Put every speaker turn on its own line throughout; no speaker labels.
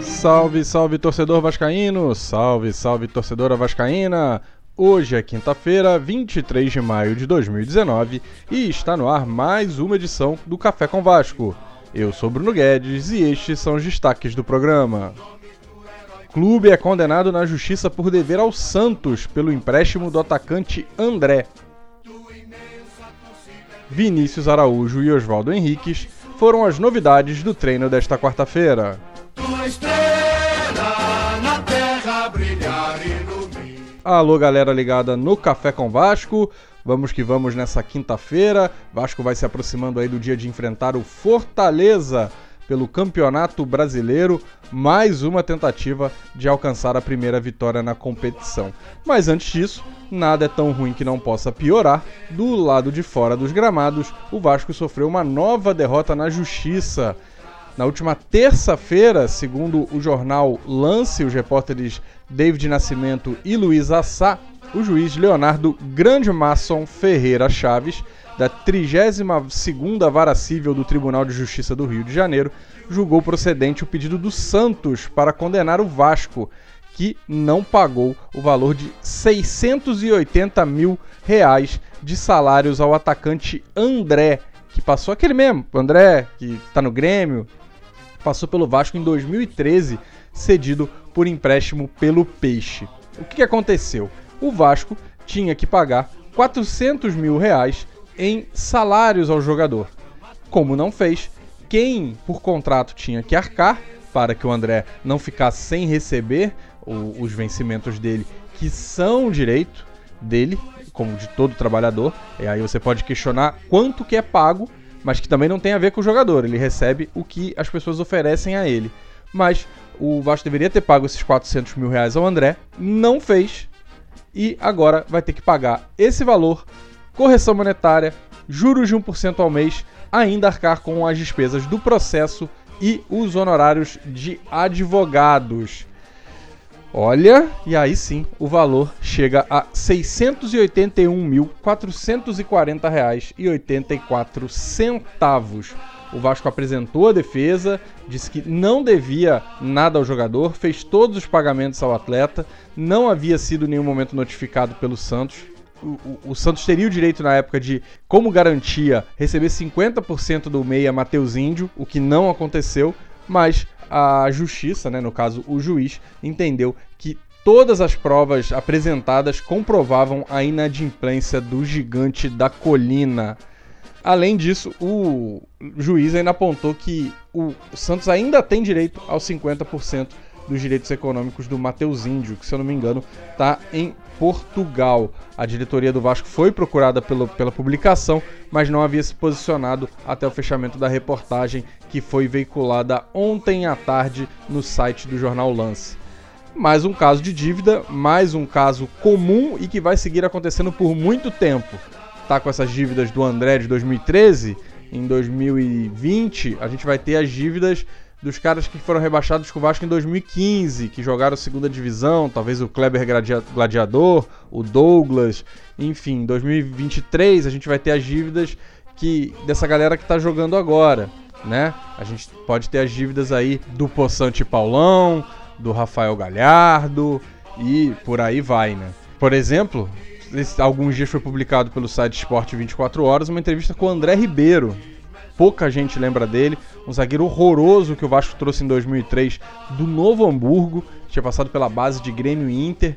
Salve, salve torcedor vascaíno, salve, salve torcedora vascaína. Hoje é quinta-feira, 23 de maio de 2019 e está no ar mais uma edição do Café com Vasco. Eu sou Bruno Guedes e estes são os destaques do programa. Clube é condenado na justiça por dever ao Santos pelo empréstimo do atacante André. Vinícius Araújo e Oswaldo Henriques foram as novidades do treino desta quarta-feira. Alô, galera ligada no Café com Vasco. Vamos que vamos nessa quinta-feira. Vasco vai se aproximando aí do dia de enfrentar o Fortaleza pelo Campeonato Brasileiro, mais uma tentativa de alcançar a primeira vitória na competição. Mas antes disso, nada é tão ruim que não possa piorar. Do lado de fora dos gramados, o Vasco sofreu uma nova derrota na Justiça. Na última terça-feira, segundo o jornal Lance, os repórteres David Nascimento e Luiz Assá, o juiz Leonardo Grande Masson Ferreira Chaves, da 32ª Vara Civil do Tribunal de Justiça do Rio de Janeiro, julgou procedente o pedido do Santos para condenar o Vasco, que não pagou o valor de 680 mil reais de salários ao atacante André, que passou aquele mesmo, André, que está no Grêmio, passou pelo Vasco em 2013, cedido por empréstimo pelo Peixe. O que, aconteceu? O Vasco tinha que pagar 400 mil reais em salários ao jogador. Como não fez, quem por contrato tinha que arcar para que o André não ficasse sem receber os vencimentos dele, que são direito dele, como de todo trabalhador. E aí você pode questionar quanto que é pago mas que também não tem a ver com o jogador. Ele recebe o que as pessoas oferecem a ele. Mas o Vasco deveria ter pago esses 400 mil reais ao André, não fez, e agora vai ter que pagar esse valor, correção monetária, juros de 1% ao mês, ainda arcar com as despesas do processo e os honorários de advogados. Olha, e aí sim o valor chega a R$ 681.440,84. O Vasco apresentou a defesa, disse que não devia nada ao jogador, fez todos os pagamentos ao atleta, não havia sido em nenhum momento notificado pelo Santos. O, o, Santos teria o direito na época de, como garantia, receber 50% do meia Matheus Índio, o que não aconteceu, mas a justiça, né, no caso o juiz, entendeu que todas as provas apresentadas comprovavam a inadimplência do gigante da colina. Além disso, o juiz ainda apontou que o Santos ainda tem direito aos 50% dos direitos econômicos do Mateus Índio, que se eu não me engano está em Portugal. A diretoria do Vasco foi procurada pelo, pela publicação, mas não havia se posicionado até o fechamento da reportagem que foi veiculada ontem à tarde no site do jornal Lance. Mais um caso de dívida, mais um caso comum e que vai seguir acontecendo por muito tempo. Tá com essas dívidas do André de 2013, em 2020 a gente vai ter as dívidas dos caras que foram rebaixados com o Vasco em 2015, que jogaram segunda divisão, talvez o Kleber Gladiador, o Douglas, enfim, em 2023 a gente vai ter as dívidas que dessa galera que está jogando agora, né? A gente pode ter as dívidas aí do Poçante Paulão, do Rafael Galhardo e por aí vai, né? Por exemplo, alguns dias foi publicado pelo site Esporte 24 Horas uma entrevista com o André Ribeiro, pouca gente lembra dele. Um zagueiro horroroso que o Vasco trouxe em 2003 do Novo Hamburgo, tinha passado pela base de Grêmio e Inter.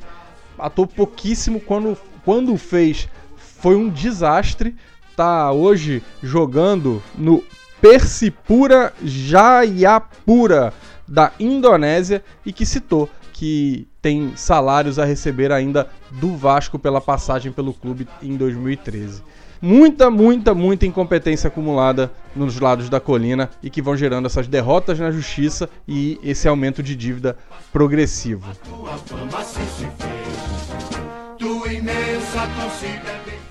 Atuou pouquíssimo quando, quando fez, foi um desastre. Tá hoje jogando no Persipura Jayapura da Indonésia e que citou que tem salários a receber ainda do Vasco pela passagem pelo clube em 2013 muita, muita, muita incompetência acumulada nos lados da colina e que vão gerando essas derrotas na justiça e esse aumento de dívida progressivo.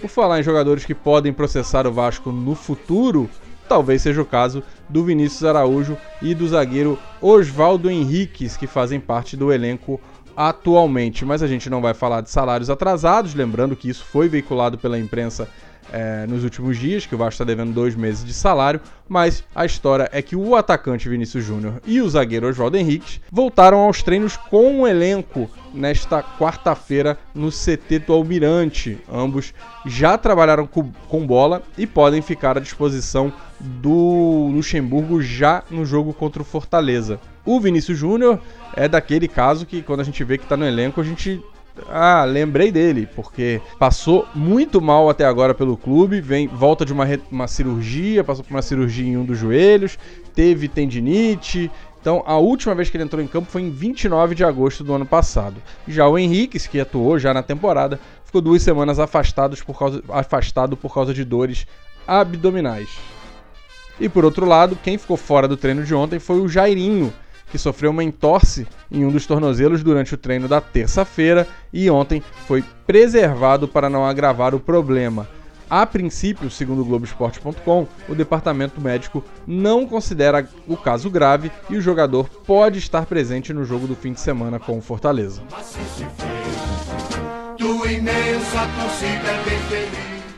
Por falar em jogadores que podem processar o Vasco no futuro, talvez seja o caso do Vinícius Araújo e do zagueiro Oswaldo Henriques, que fazem parte do elenco atualmente. Mas a gente não vai falar de salários atrasados, lembrando que isso foi veiculado pela imprensa é, nos últimos dias, que o Vasco está devendo dois meses de salário, mas a história é que o atacante Vinícius Júnior e o zagueiro Oswaldo Henrique voltaram aos treinos com o elenco nesta quarta-feira no CT do Almirante. Ambos já trabalharam com, com bola e podem ficar à disposição do Luxemburgo já no jogo contra o Fortaleza. O Vinícius Júnior é daquele caso que quando a gente vê que está no elenco, a gente ah, lembrei dele, porque passou muito mal até agora pelo clube, vem volta de uma, uma cirurgia, passou por uma cirurgia em um dos joelhos, teve tendinite. Então, a última vez que ele entrou em campo foi em 29 de agosto do ano passado. Já o Henrique, que atuou já na temporada, ficou duas semanas afastados por causa, afastado por causa de dores abdominais. E por outro lado, quem ficou fora do treino de ontem foi o Jairinho, que sofreu uma entorse em um dos tornozelos durante o treino da terça-feira e ontem foi preservado para não agravar o problema. A princípio, segundo o Globoesporte.com, o departamento médico não considera o caso grave e o jogador pode estar presente no jogo do fim de semana com o Fortaleza.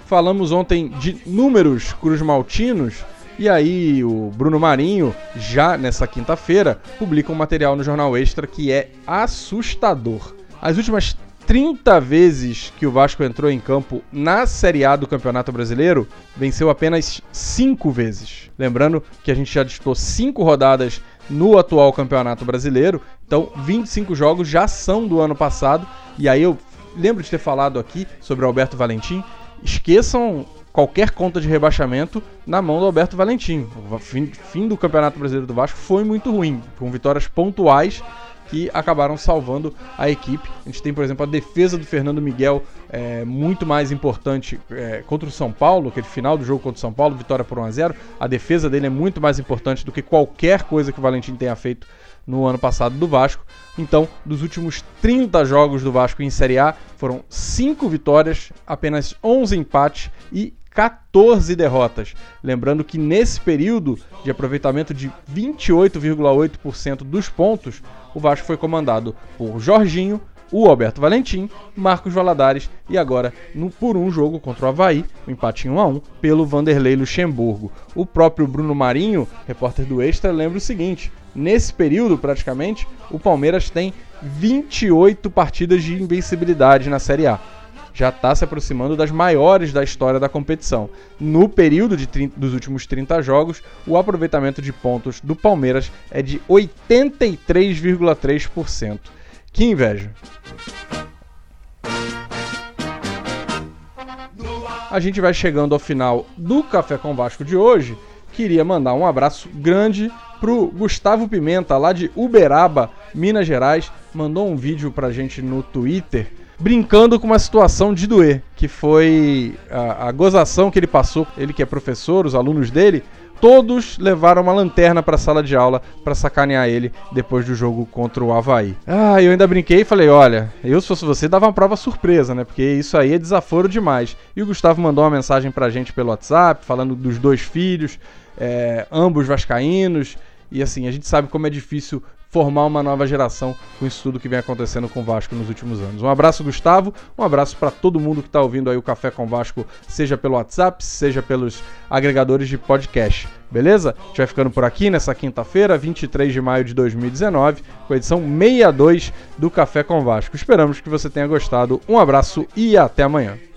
Falamos ontem de números cruzmaltinos e aí o Bruno Marinho, já nessa quinta-feira, publica um material no Jornal Extra que é assustador. As últimas 30 vezes que o Vasco entrou em campo na Série A do Campeonato Brasileiro, venceu apenas 5 vezes. Lembrando que a gente já disputou 5 rodadas no atual Campeonato Brasileiro, então 25 jogos já são do ano passado. E aí eu lembro de ter falado aqui sobre o Alberto Valentim. Esqueçam qualquer conta de rebaixamento na mão do Alberto Valentim. O fim, fim, do Campeonato Brasileiro do Vasco foi muito ruim, com vitórias pontuais que acabaram salvando a equipe. A gente tem, por exemplo, a defesa do Fernando Miguel é, muito mais importante é, contra o São Paulo, aquele final do jogo contra o São Paulo, vitória por 1 a 0 A defesa dele é muito mais importante do que qualquer coisa que o Valentim tenha feito no ano passado do Vasco. Então, dos últimos 30 jogos do Vasco em Série A, foram 5 vitórias, apenas 11 empates e 14 derrotas. Lembrando que nesse período de aproveitamento de 28,8% dos pontos, o Vasco foi comandado por Jorginho, o Alberto Valentim, Marcos Valadares e agora no, por um jogo contra o Havaí, um empate em 1 a 1 pelo Vanderlei Luxemburgo. O próprio Bruno Marinho, repórter do Extra, lembra o seguinte: nesse período praticamente, o Palmeiras tem 28 partidas de invencibilidade na Série A já está se aproximando das maiores da história da competição. No período de 30, dos últimos 30 jogos, o aproveitamento de pontos do Palmeiras é de 83,3%. Que inveja! A gente vai chegando ao final do Café com Vasco de hoje. Queria mandar um abraço grande pro Gustavo Pimenta, lá de Uberaba, Minas Gerais. Mandou um vídeo pra gente no Twitter brincando com uma situação de doer, que foi a, a gozação que ele passou, ele que é professor, os alunos dele, todos levaram uma lanterna para a sala de aula para sacanear ele depois do jogo contra o Havaí. Ah, eu ainda brinquei e falei: olha, eu se fosse você dava uma prova surpresa, né? Porque isso aí é desaforo demais. E o Gustavo mandou uma mensagem pra gente pelo WhatsApp, falando dos dois filhos, é, ambos vascaínos. E assim, a gente sabe como é difícil formar uma nova geração com isso tudo que vem acontecendo com o Vasco nos últimos anos. Um abraço, Gustavo, um abraço para todo mundo que está ouvindo aí o Café com Vasco, seja pelo WhatsApp, seja pelos agregadores de podcast. Beleza? A gente vai ficando por aqui nessa quinta-feira, 23 de maio de 2019, com a edição 62 do Café com Vasco. Esperamos que você tenha gostado. Um abraço e até amanhã.